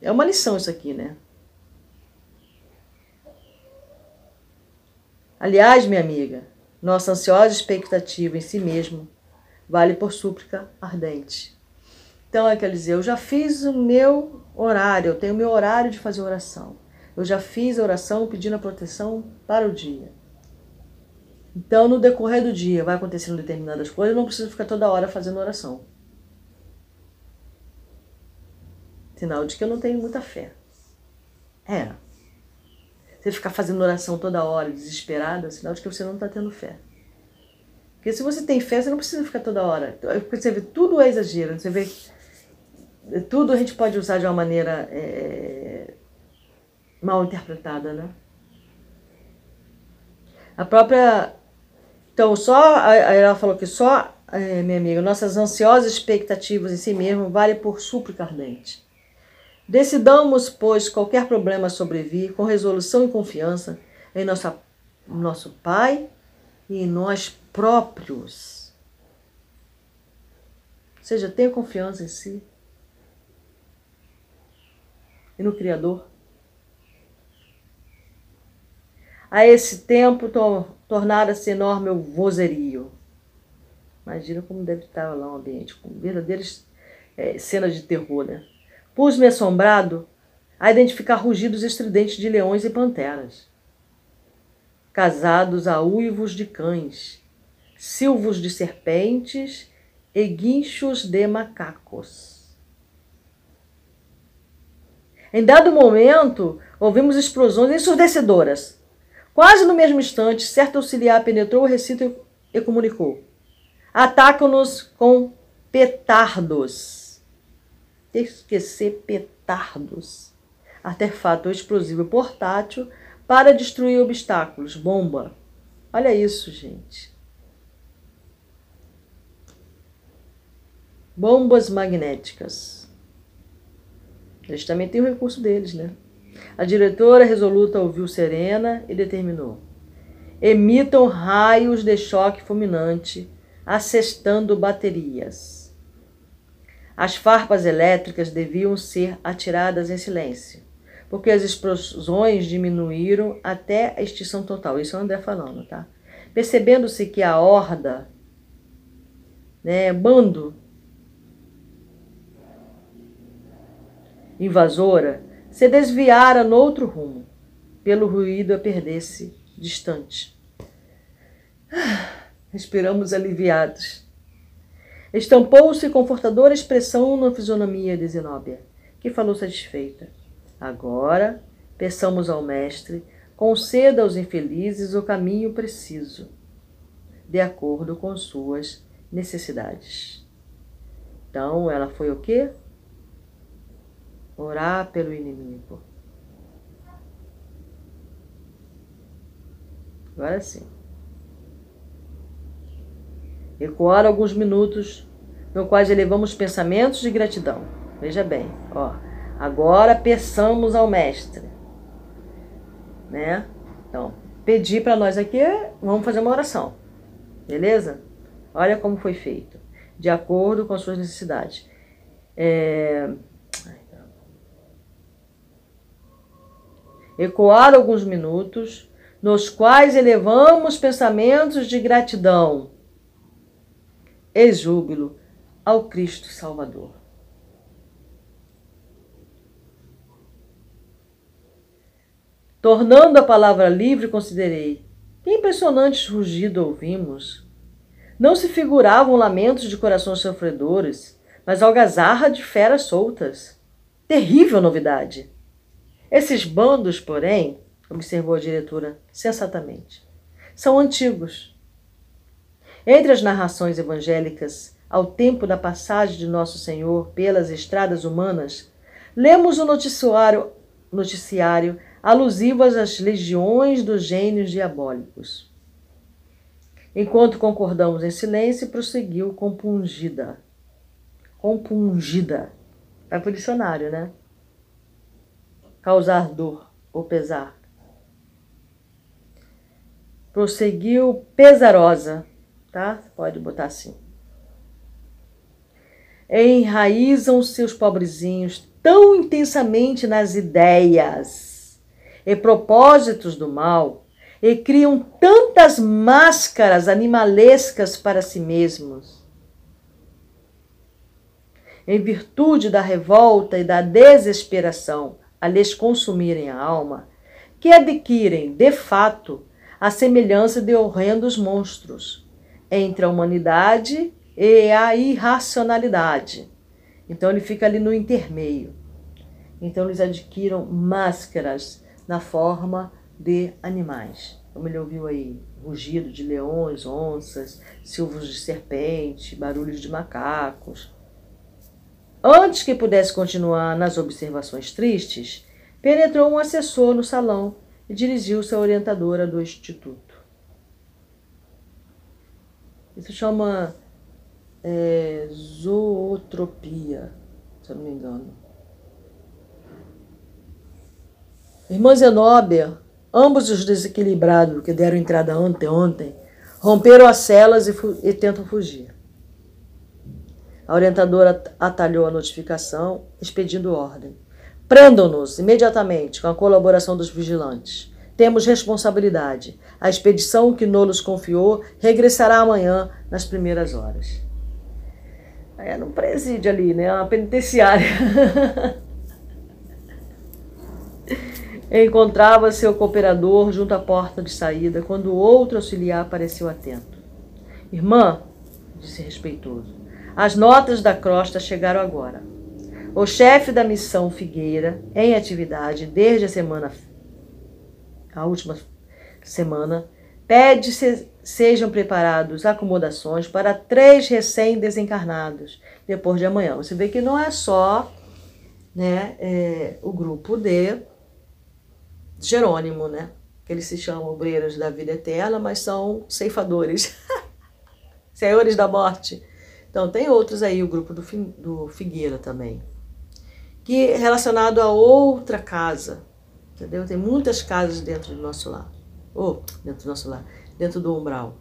é uma lição isso aqui, né? Aliás, minha amiga, nossa ansiosa expectativa em si mesmo vale por súplica ardente. Então, é quer dizer, eu já fiz o meu horário, eu tenho o meu horário de fazer oração. Eu já fiz a oração pedindo a proteção para o dia. Então, no decorrer do dia, vai acontecendo determinadas coisas, eu não preciso ficar toda hora fazendo oração. Sinal de que eu não tenho muita fé. É. Você ficar fazendo oração toda hora, desesperada, é sinal de que você não está tendo fé. Porque se você tem fé, você não precisa ficar toda hora. Você vê, tudo é exagero. Você vê, tudo a gente pode usar de uma maneira é, mal interpretada, né? A própria. Então, só. Ela falou que só, é, minha amiga, nossas ansiosas expectativas em si mesmo vale por súplica ardente. Decidamos, pois, qualquer problema sobrevir com resolução e confiança em nossa, nosso Pai e em nós próprios. Ou seja, tenha confiança em si e no Criador. A esse tempo to tornara-se enorme o vozerio. Imagina como deve estar lá o ambiente, com verdadeiras é, cenas de terror, né? Pus-me assombrado a identificar rugidos estridentes de leões e panteras, casados a uivos de cães, silvos de serpentes e guinchos de macacos. Em dado momento, ouvimos explosões ensurdecedoras. Quase no mesmo instante, certo auxiliar penetrou o recinto e comunicou: Atacam-nos com petardos esquecer petardos, artefato explosivo portátil para destruir obstáculos, bomba. Olha isso, gente. Bombas magnéticas. Eles também têm o recurso deles, né? A diretora resoluta ouviu Serena e determinou: emitam raios de choque fulminante, assestando baterias. As farpas elétricas deviam ser atiradas em silêncio, porque as explosões diminuíram até a extinção total. Isso é o André falando, tá? Percebendo-se que a horda, né, bando invasora, se desviara noutro rumo, pelo ruído a perder-se distante. Respiramos aliviados. Estampou-se confortadora expressão na fisionomia de Zenóbia, que falou satisfeita. Agora, peçamos ao Mestre, conceda aos infelizes o caminho preciso, de acordo com suas necessidades. Então, ela foi o quê? Orar pelo inimigo. Agora sim. Ecoaram alguns minutos, no quais elevamos pensamentos de gratidão. Veja bem, ó. Agora peçamos ao Mestre, né? Então, pedir para nós aqui, vamos fazer uma oração, beleza? Olha como foi feito, de acordo com as suas necessidades. É... Ecoar alguns minutos, nos quais elevamos pensamentos de gratidão e júbilo ao Cristo Salvador. Tornando a palavra livre, considerei: que impressionante rugido ouvimos! Não se figuravam lamentos de corações sofredores, mas algazarra de feras soltas. Terrível novidade! Esses bandos, porém, observou a diretora sensatamente, são antigos. Entre as narrações evangélicas, ao tempo da passagem de Nosso Senhor pelas estradas humanas, lemos o noticiário, noticiário alusivo às legiões dos gênios diabólicos. Enquanto concordamos em silêncio, prosseguiu compungida. Compungida. Vai o dicionário, né? Causar dor ou pesar. Prosseguiu pesarosa, tá? Pode botar assim. Enraizam seus pobrezinhos tão intensamente nas ideias e propósitos do mal, e criam tantas máscaras animalescas para si mesmos. Em virtude da revolta e da desesperação a lhes consumirem a alma, que adquirem, de fato, a semelhança de horrendos monstros entre a humanidade e a irracionalidade. Então ele fica ali no intermeio. Então eles adquiram máscaras na forma de animais. Como ele ouviu aí, rugido de leões, onças, silvos de serpente, barulhos de macacos. Antes que pudesse continuar nas observações tristes, penetrou um assessor no salão e dirigiu-se à orientadora do instituto. Isso chama é, zootropia, se eu não me engano. Irmã Zenóbia, ambos os desequilibrados que deram entrada ontem, ontem romperam as celas e, e tentam fugir. A orientadora atalhou a notificação, expedindo ordem. Prendam-nos imediatamente com a colaboração dos vigilantes. Temos responsabilidade. A expedição que Nolos confiou regressará amanhã nas primeiras horas. É no presídio ali, né? Uma penitenciária. [laughs] Encontrava seu cooperador junto à porta de saída quando outro auxiliar apareceu atento. Irmã, disse respeitoso, as notas da crosta chegaram agora. O chefe da missão Figueira, em atividade desde a semana, a última semana, pede se sejam preparados acomodações para três recém-desencarnados depois de amanhã. Você vê que não é só né, é, o grupo de Jerônimo, né? Que eles se chamam obreiros da vida eterna, mas são ceifadores, [laughs] senhores da morte. Então, tem outros aí, o grupo do, do Figueira também, que é relacionado a outra casa, entendeu? Tem muitas casas dentro do nosso lar, ou oh, dentro do nosso lar, dentro do umbral.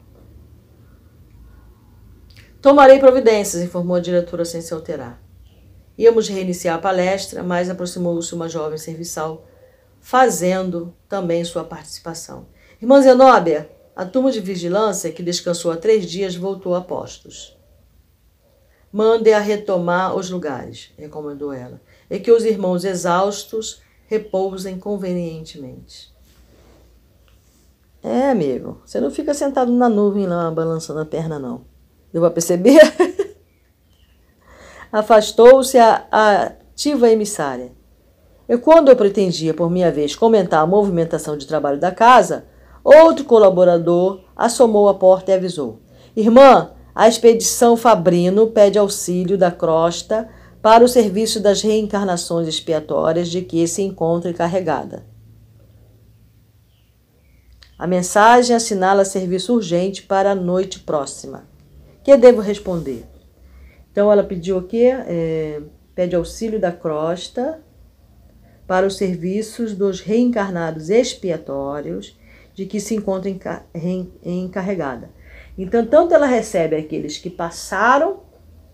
Tomarei providências, informou a diretora sem se alterar. Íamos reiniciar a palestra, mas aproximou-se uma jovem serviçal fazendo também sua participação. Irmã Zenóbia, a turma de vigilância, que descansou há três dias, voltou a postos. Mande-a retomar os lugares, recomendou ela, e que os irmãos exaustos repousem convenientemente. É, amigo, você não fica sentado na nuvem lá, balançando a perna, não. Deu para perceber? [laughs] Afastou-se a, a ativa emissária e quando eu pretendia, por minha vez, comentar a movimentação de trabalho da casa, outro colaborador assomou a porta e avisou: Irmã, a expedição Fabrino pede auxílio da crosta para o serviço das reencarnações expiatórias de que se encontra encarregada. A mensagem assinala serviço urgente para a noite próxima. Que devo responder? Então ela pediu o quê? É, pede auxílio da crosta para os serviços dos reencarnados expiatórios de que se encontra encarregada. Então, tanto ela recebe aqueles que passaram,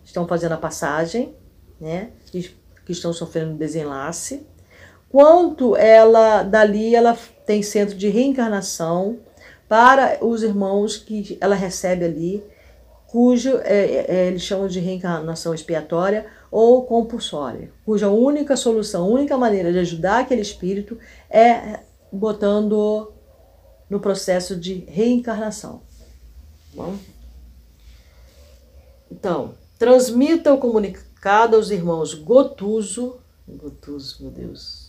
estão fazendo a passagem, né, que, que estão sofrendo desenlace, quanto ela dali ela tem centro de reencarnação para os irmãos que ela recebe ali, cujo é, é, eles chamam de reencarnação expiatória ou compulsória, cuja única solução, única maneira de ajudar aquele espírito é botando no processo de reencarnação. Bom? Então, transmita o comunicado aos irmãos Gotuso, Gotuso, meu Deus,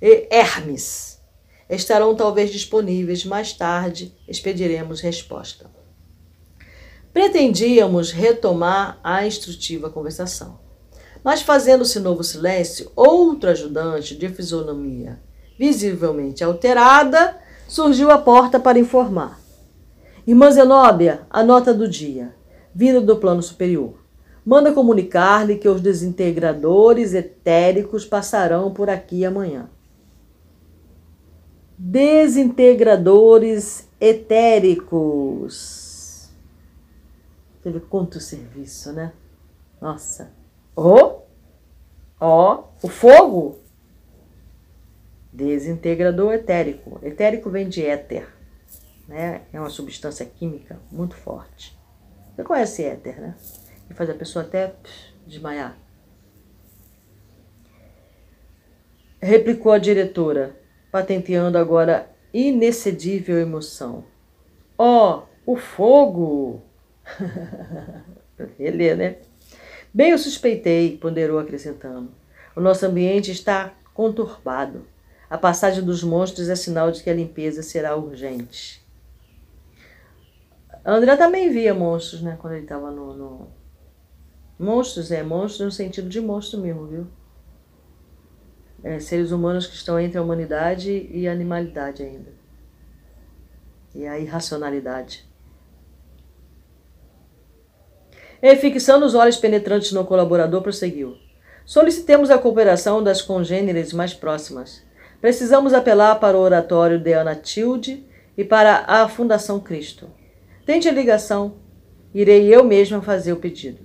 Hermes. Estarão talvez disponíveis mais tarde, expediremos resposta. Pretendíamos retomar a instrutiva conversação, mas fazendo-se novo silêncio, outro ajudante de fisionomia visivelmente alterada surgiu à porta para informar. Irmã Zenóbia, a nota do dia, vinda do plano superior. Manda comunicar-lhe que os desintegradores etéricos passarão por aqui amanhã. Desintegradores etéricos. Teve quanto serviço, né? Nossa. Oh, ó, oh, o fogo. Desintegrador etérico. Etérico vem de éter né? É uma substância química muito forte. Você conhece éter, né? E faz a pessoa até desmaiar. Replicou a diretora, patenteando agora inexcedível emoção. Ó, oh, o fogo! [laughs] Ele, né? Bem eu suspeitei, ponderou acrescentando. O nosso ambiente está conturbado. A passagem dos monstros é sinal de que a limpeza será urgente. André também via monstros, né? Quando ele estava no, no, Monstros, é, monstros no sentido de monstro mesmo, viu? É, seres humanos que estão entre a humanidade e a animalidade ainda. E a irracionalidade. E fixando os olhos penetrantes no colaborador, prosseguiu. Solicitemos a cooperação das congêneres mais próximas. Precisamos apelar para o oratório de Ana Tilde e para a Fundação Cristo. Tente a ligação. Irei eu mesma fazer o pedido.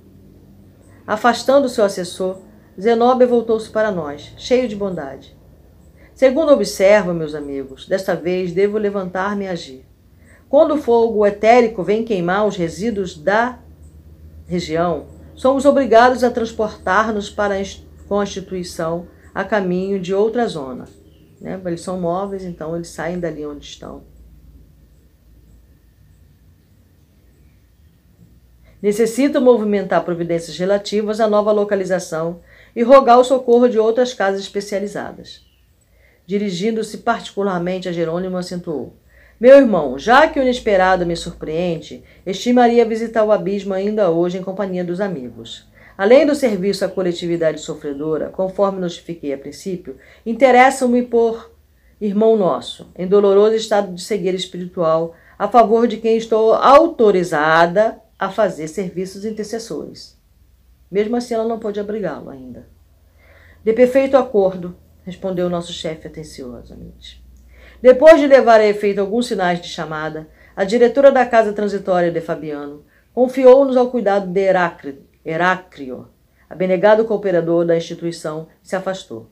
Afastando seu assessor, Zenobia voltou-se para nós, cheio de bondade. Segundo observo, meus amigos, desta vez devo levantar-me e agir. Quando o fogo etérico vem queimar os resíduos da região, somos obrigados a transportar-nos para a Constituição a caminho de outra zona. Né? Eles são móveis, então eles saem dali onde estão. Necessito movimentar providências relativas à nova localização e rogar o socorro de outras casas especializadas. Dirigindo-se particularmente a Jerônimo, acentuou: Meu irmão, já que o inesperado me surpreende, estimaria visitar o abismo ainda hoje em companhia dos amigos. Além do serviço à coletividade sofredora, conforme notifiquei a princípio, interessa-me por irmão nosso, em doloroso estado de cegueira espiritual, a favor de quem estou autorizada a fazer serviços intercessores. Mesmo assim, ela não pôde abrigá-lo ainda. De perfeito acordo, respondeu nosso chefe atenciosamente. Depois de levar a efeito alguns sinais de chamada, a diretora da casa transitória de Fabiano confiou-nos ao cuidado de Heráclio, abnegado cooperador da instituição, se afastou.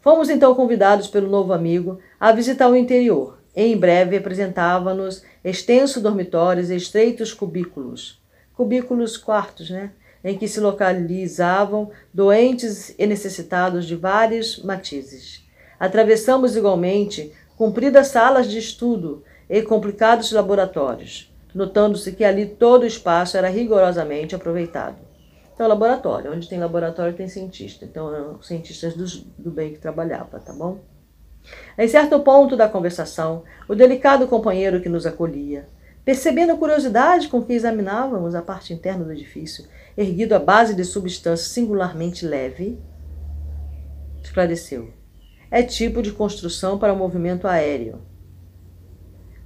Fomos então convidados pelo novo amigo a visitar o interior. E em breve apresentava-nos extensos dormitórios e estreitos cubículos, cubículos quartos, né? Em que se localizavam doentes e necessitados de vários matizes. Atravessamos igualmente compridas salas de estudo e complicados laboratórios, notando-se que ali todo o espaço era rigorosamente aproveitado. Então, laboratório, onde tem laboratório tem cientista, então eram cientistas do, do bem que trabalhava, tá bom? Em certo ponto da conversação, o delicado companheiro que nos acolhia, Percebendo a curiosidade com que examinávamos a parte interna do edifício, erguido à base de substância singularmente leve, esclareceu. É tipo de construção para o movimento aéreo.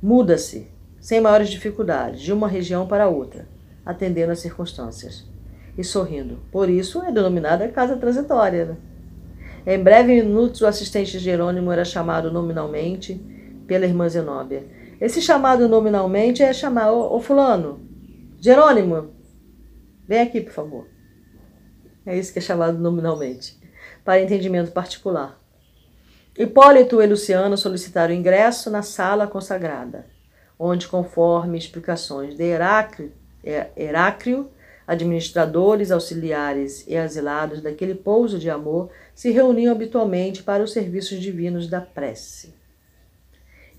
Muda-se, sem maiores dificuldades, de uma região para outra. atendendo às circunstâncias. E sorrindo. Por isso é denominada casa transitória. Né? Em breve minutos, o assistente Jerônimo era chamado nominalmente pela irmã Zenóbia. Esse chamado nominalmente é chamar, ô, ô fulano, Jerônimo, vem aqui, por favor. É isso que é chamado nominalmente, para entendimento particular. Hipólito e Luciano solicitaram ingresso na sala consagrada, onde, conforme explicações de Heráclio, é, Heráclio administradores, auxiliares e asilados daquele pouso de amor se reuniam habitualmente para os serviços divinos da prece.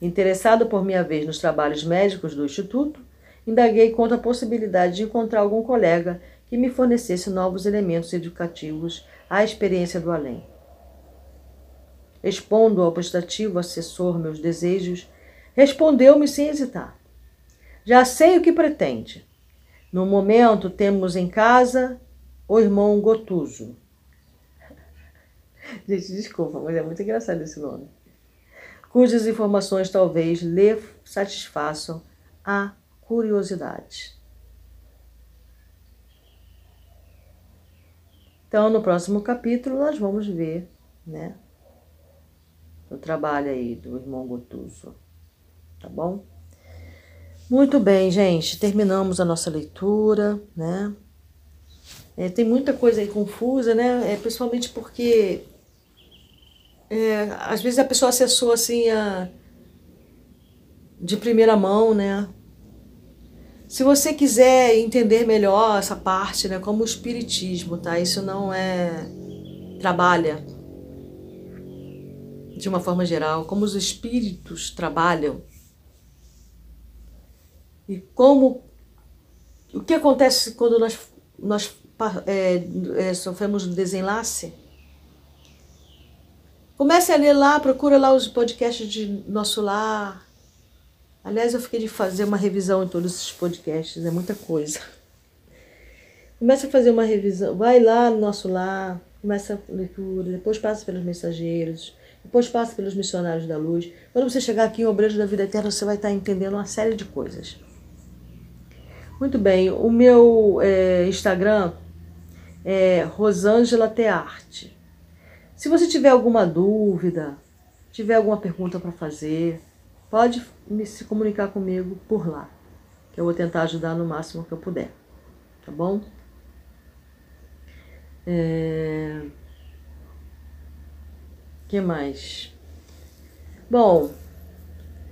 Interessado por minha vez nos trabalhos médicos do Instituto, indaguei quanto à possibilidade de encontrar algum colega que me fornecesse novos elementos educativos à experiência do além. Expondo ao prestativo assessor meus desejos, respondeu-me sem hesitar. Já sei o que pretende. No momento, temos em casa o irmão Gotuso. [laughs] Gente, desculpa, mas é muito engraçado esse nome. Cujas informações talvez lhe satisfaçam a curiosidade. Então, no próximo capítulo, nós vamos ver, né, o trabalho aí do irmão Gotuso, tá bom? Muito bem, gente, terminamos a nossa leitura, né? É, tem muita coisa aí confusa, né? É, principalmente porque é, às vezes a pessoa acessou assim a, de primeira mão, né? Se você quiser entender melhor essa parte, né, como o espiritismo, tá? Isso não é trabalha de uma forma geral, como os espíritos trabalham e como o que acontece quando nós, nós é, é, sofremos um desenlace? Comece a ler lá, procura lá os podcasts de Nosso Lar. Aliás, eu fiquei de fazer uma revisão em todos esses podcasts, é muita coisa. Comece a fazer uma revisão, vai lá no Nosso Lar, começa a leitura, depois passa pelos mensageiros, depois passa pelos missionários da luz. Quando você chegar aqui em Obreiros da Vida Eterna, você vai estar entendendo uma série de coisas. Muito bem, o meu é, Instagram é Rosângela Tearte. Se você tiver alguma dúvida, tiver alguma pergunta para fazer, pode me se comunicar comigo por lá, que eu vou tentar ajudar no máximo que eu puder, tá bom? É... que mais? Bom,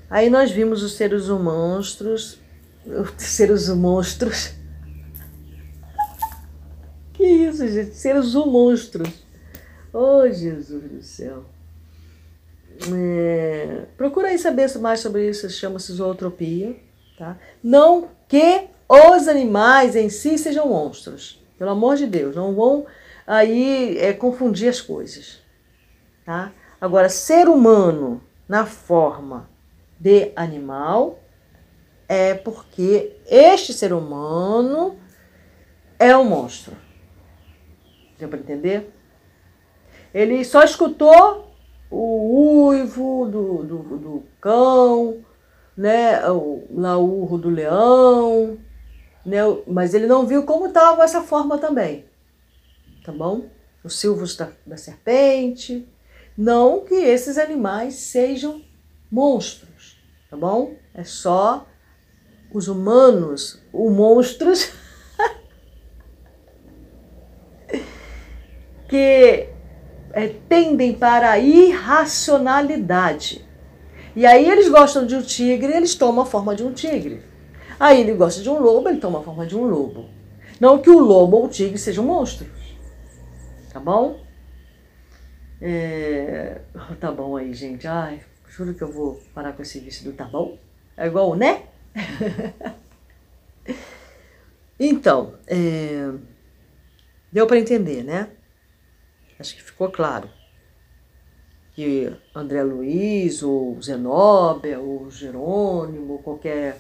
aí nós vimos os seres humanos seres monstros. [laughs] que isso, gente? Seres monstros. Oh, Jesus do céu. É, procura aí saber mais sobre isso, chama-se zootropia. Tá? Não que os animais em si sejam monstros. Pelo amor de Deus, não vão aí é, confundir as coisas. Tá? Agora, ser humano na forma de animal é porque este ser humano é um monstro. Deu para entender? Ele só escutou o uivo do, do, do cão, né, o laurro do leão, né, mas ele não viu como estava essa forma também, tá bom? Os silvos da, da serpente, não que esses animais sejam monstros, tá bom? É só os humanos, os monstros, [laughs] que é, tendem para a irracionalidade. E aí eles gostam de um tigre, eles tomam a forma de um tigre. Aí ele gosta de um lobo, ele toma a forma de um lobo. Não que o lobo ou o tigre sejam monstros. Tá bom? É... Tá bom aí, gente. Ai, juro que eu vou parar com esse vício do tá bom. É igual, né? [laughs] então, é, deu para entender, né? Acho que ficou claro que André Luiz, ou Zenóbia, ou Jerônimo, qualquer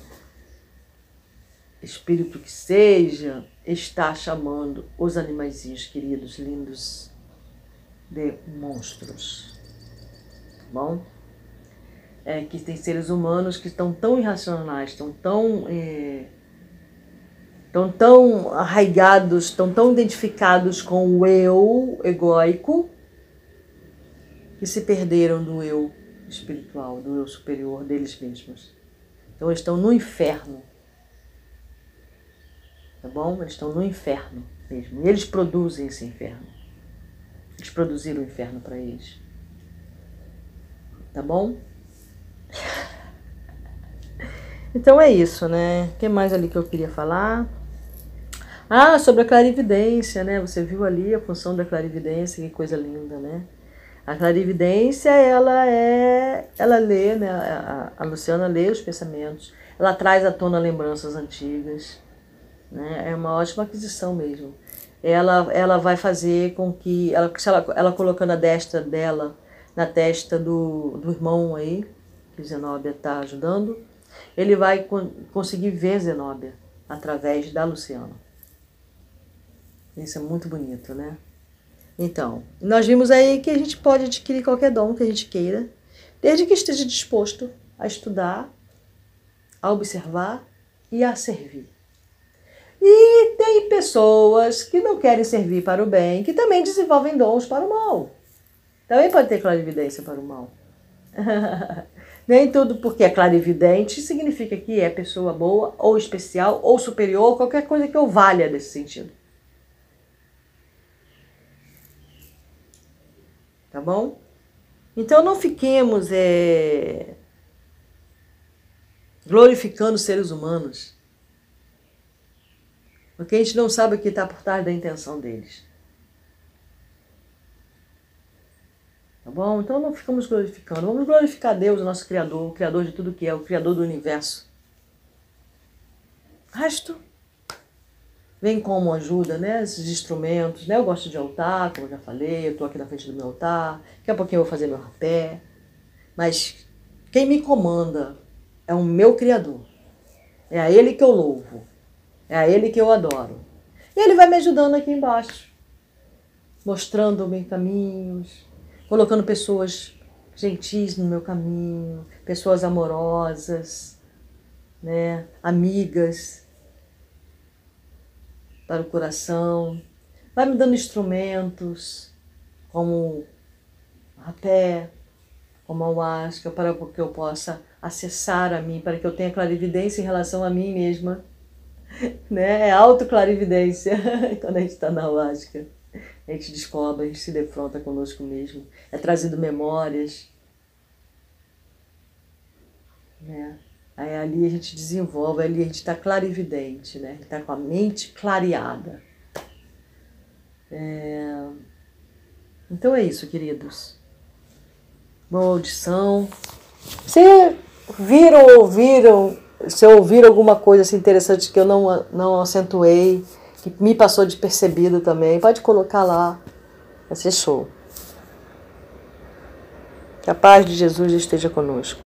espírito que seja, está chamando os animaizinhos queridos, lindos, de monstros. Tá bom? é, que tem seres humanos que estão tão irracionais, estão tão, é, estão tão arraigados, estão tão identificados com o eu egóico, que se perderam do eu espiritual, do eu superior deles mesmos. Então eles estão no inferno. Tá bom? Eles estão no inferno mesmo. E eles produzem esse inferno. Eles produziram o inferno para eles. Tá bom? [laughs] Então é isso, né? O que mais ali que eu queria falar? Ah, sobre a clarividência, né? Você viu ali a função da clarividência, que coisa linda, né? A clarividência, ela é, ela lê, né? A, Luciana lê os pensamentos, ela traz à tona lembranças antigas, né? É uma ótima aquisição mesmo. Ela, ela vai fazer com que, ela, ela, ela colocando a destra dela na testa do, do irmão aí, que Zenóbia está ajudando, ele vai con conseguir ver Zenóbia através da Luciana. Isso é muito bonito, né? Então, nós vimos aí que a gente pode adquirir qualquer dom que a gente queira, desde que esteja disposto a estudar, a observar e a servir. E tem pessoas que não querem servir para o bem, que também desenvolvem dons para o mal. Também pode ter clarividência para o mal. [laughs] Nem tudo porque é clarividente significa que é pessoa boa, ou especial, ou superior, qualquer coisa que eu valha nesse sentido. Tá bom? Então não fiquemos é, glorificando seres humanos. Porque a gente não sabe o que está por trás da intenção deles. Tá bom? Então não ficamos glorificando. Vamos glorificar Deus, o nosso Criador, o Criador de tudo que é, o Criador do universo. Resto vem como ajuda, né? Esses instrumentos, né? Eu gosto de altar, como eu já falei, eu estou aqui na frente do meu altar, daqui a pouquinho eu vou fazer meu rapé. Mas quem me comanda é o meu Criador. É a Ele que eu louvo. É a Ele que eu adoro. E Ele vai me ajudando aqui embaixo, mostrando-me caminhos, colocando pessoas gentis no meu caminho, pessoas amorosas, né? amigas, para o coração, vai me dando instrumentos como rapé, como ayahuasca, para que eu possa acessar a mim, para que eu tenha clarividência em relação a mim mesma. [laughs] Né? É autoclarividência [laughs] quando a gente está na ayahuasca. A gente descobre, a gente se defronta conosco mesmo. É trazido memórias. Né? Aí ali a gente desenvolve, ali a gente está clarividente, né? está com a mente clareada. É... Então é isso, queridos. Boa audição. Se viram, ouviram, se ouviram alguma coisa assim, interessante que eu não, não acentuei, que me passou de percebido também, pode colocar lá. Show. Que a paz de Jesus esteja conosco.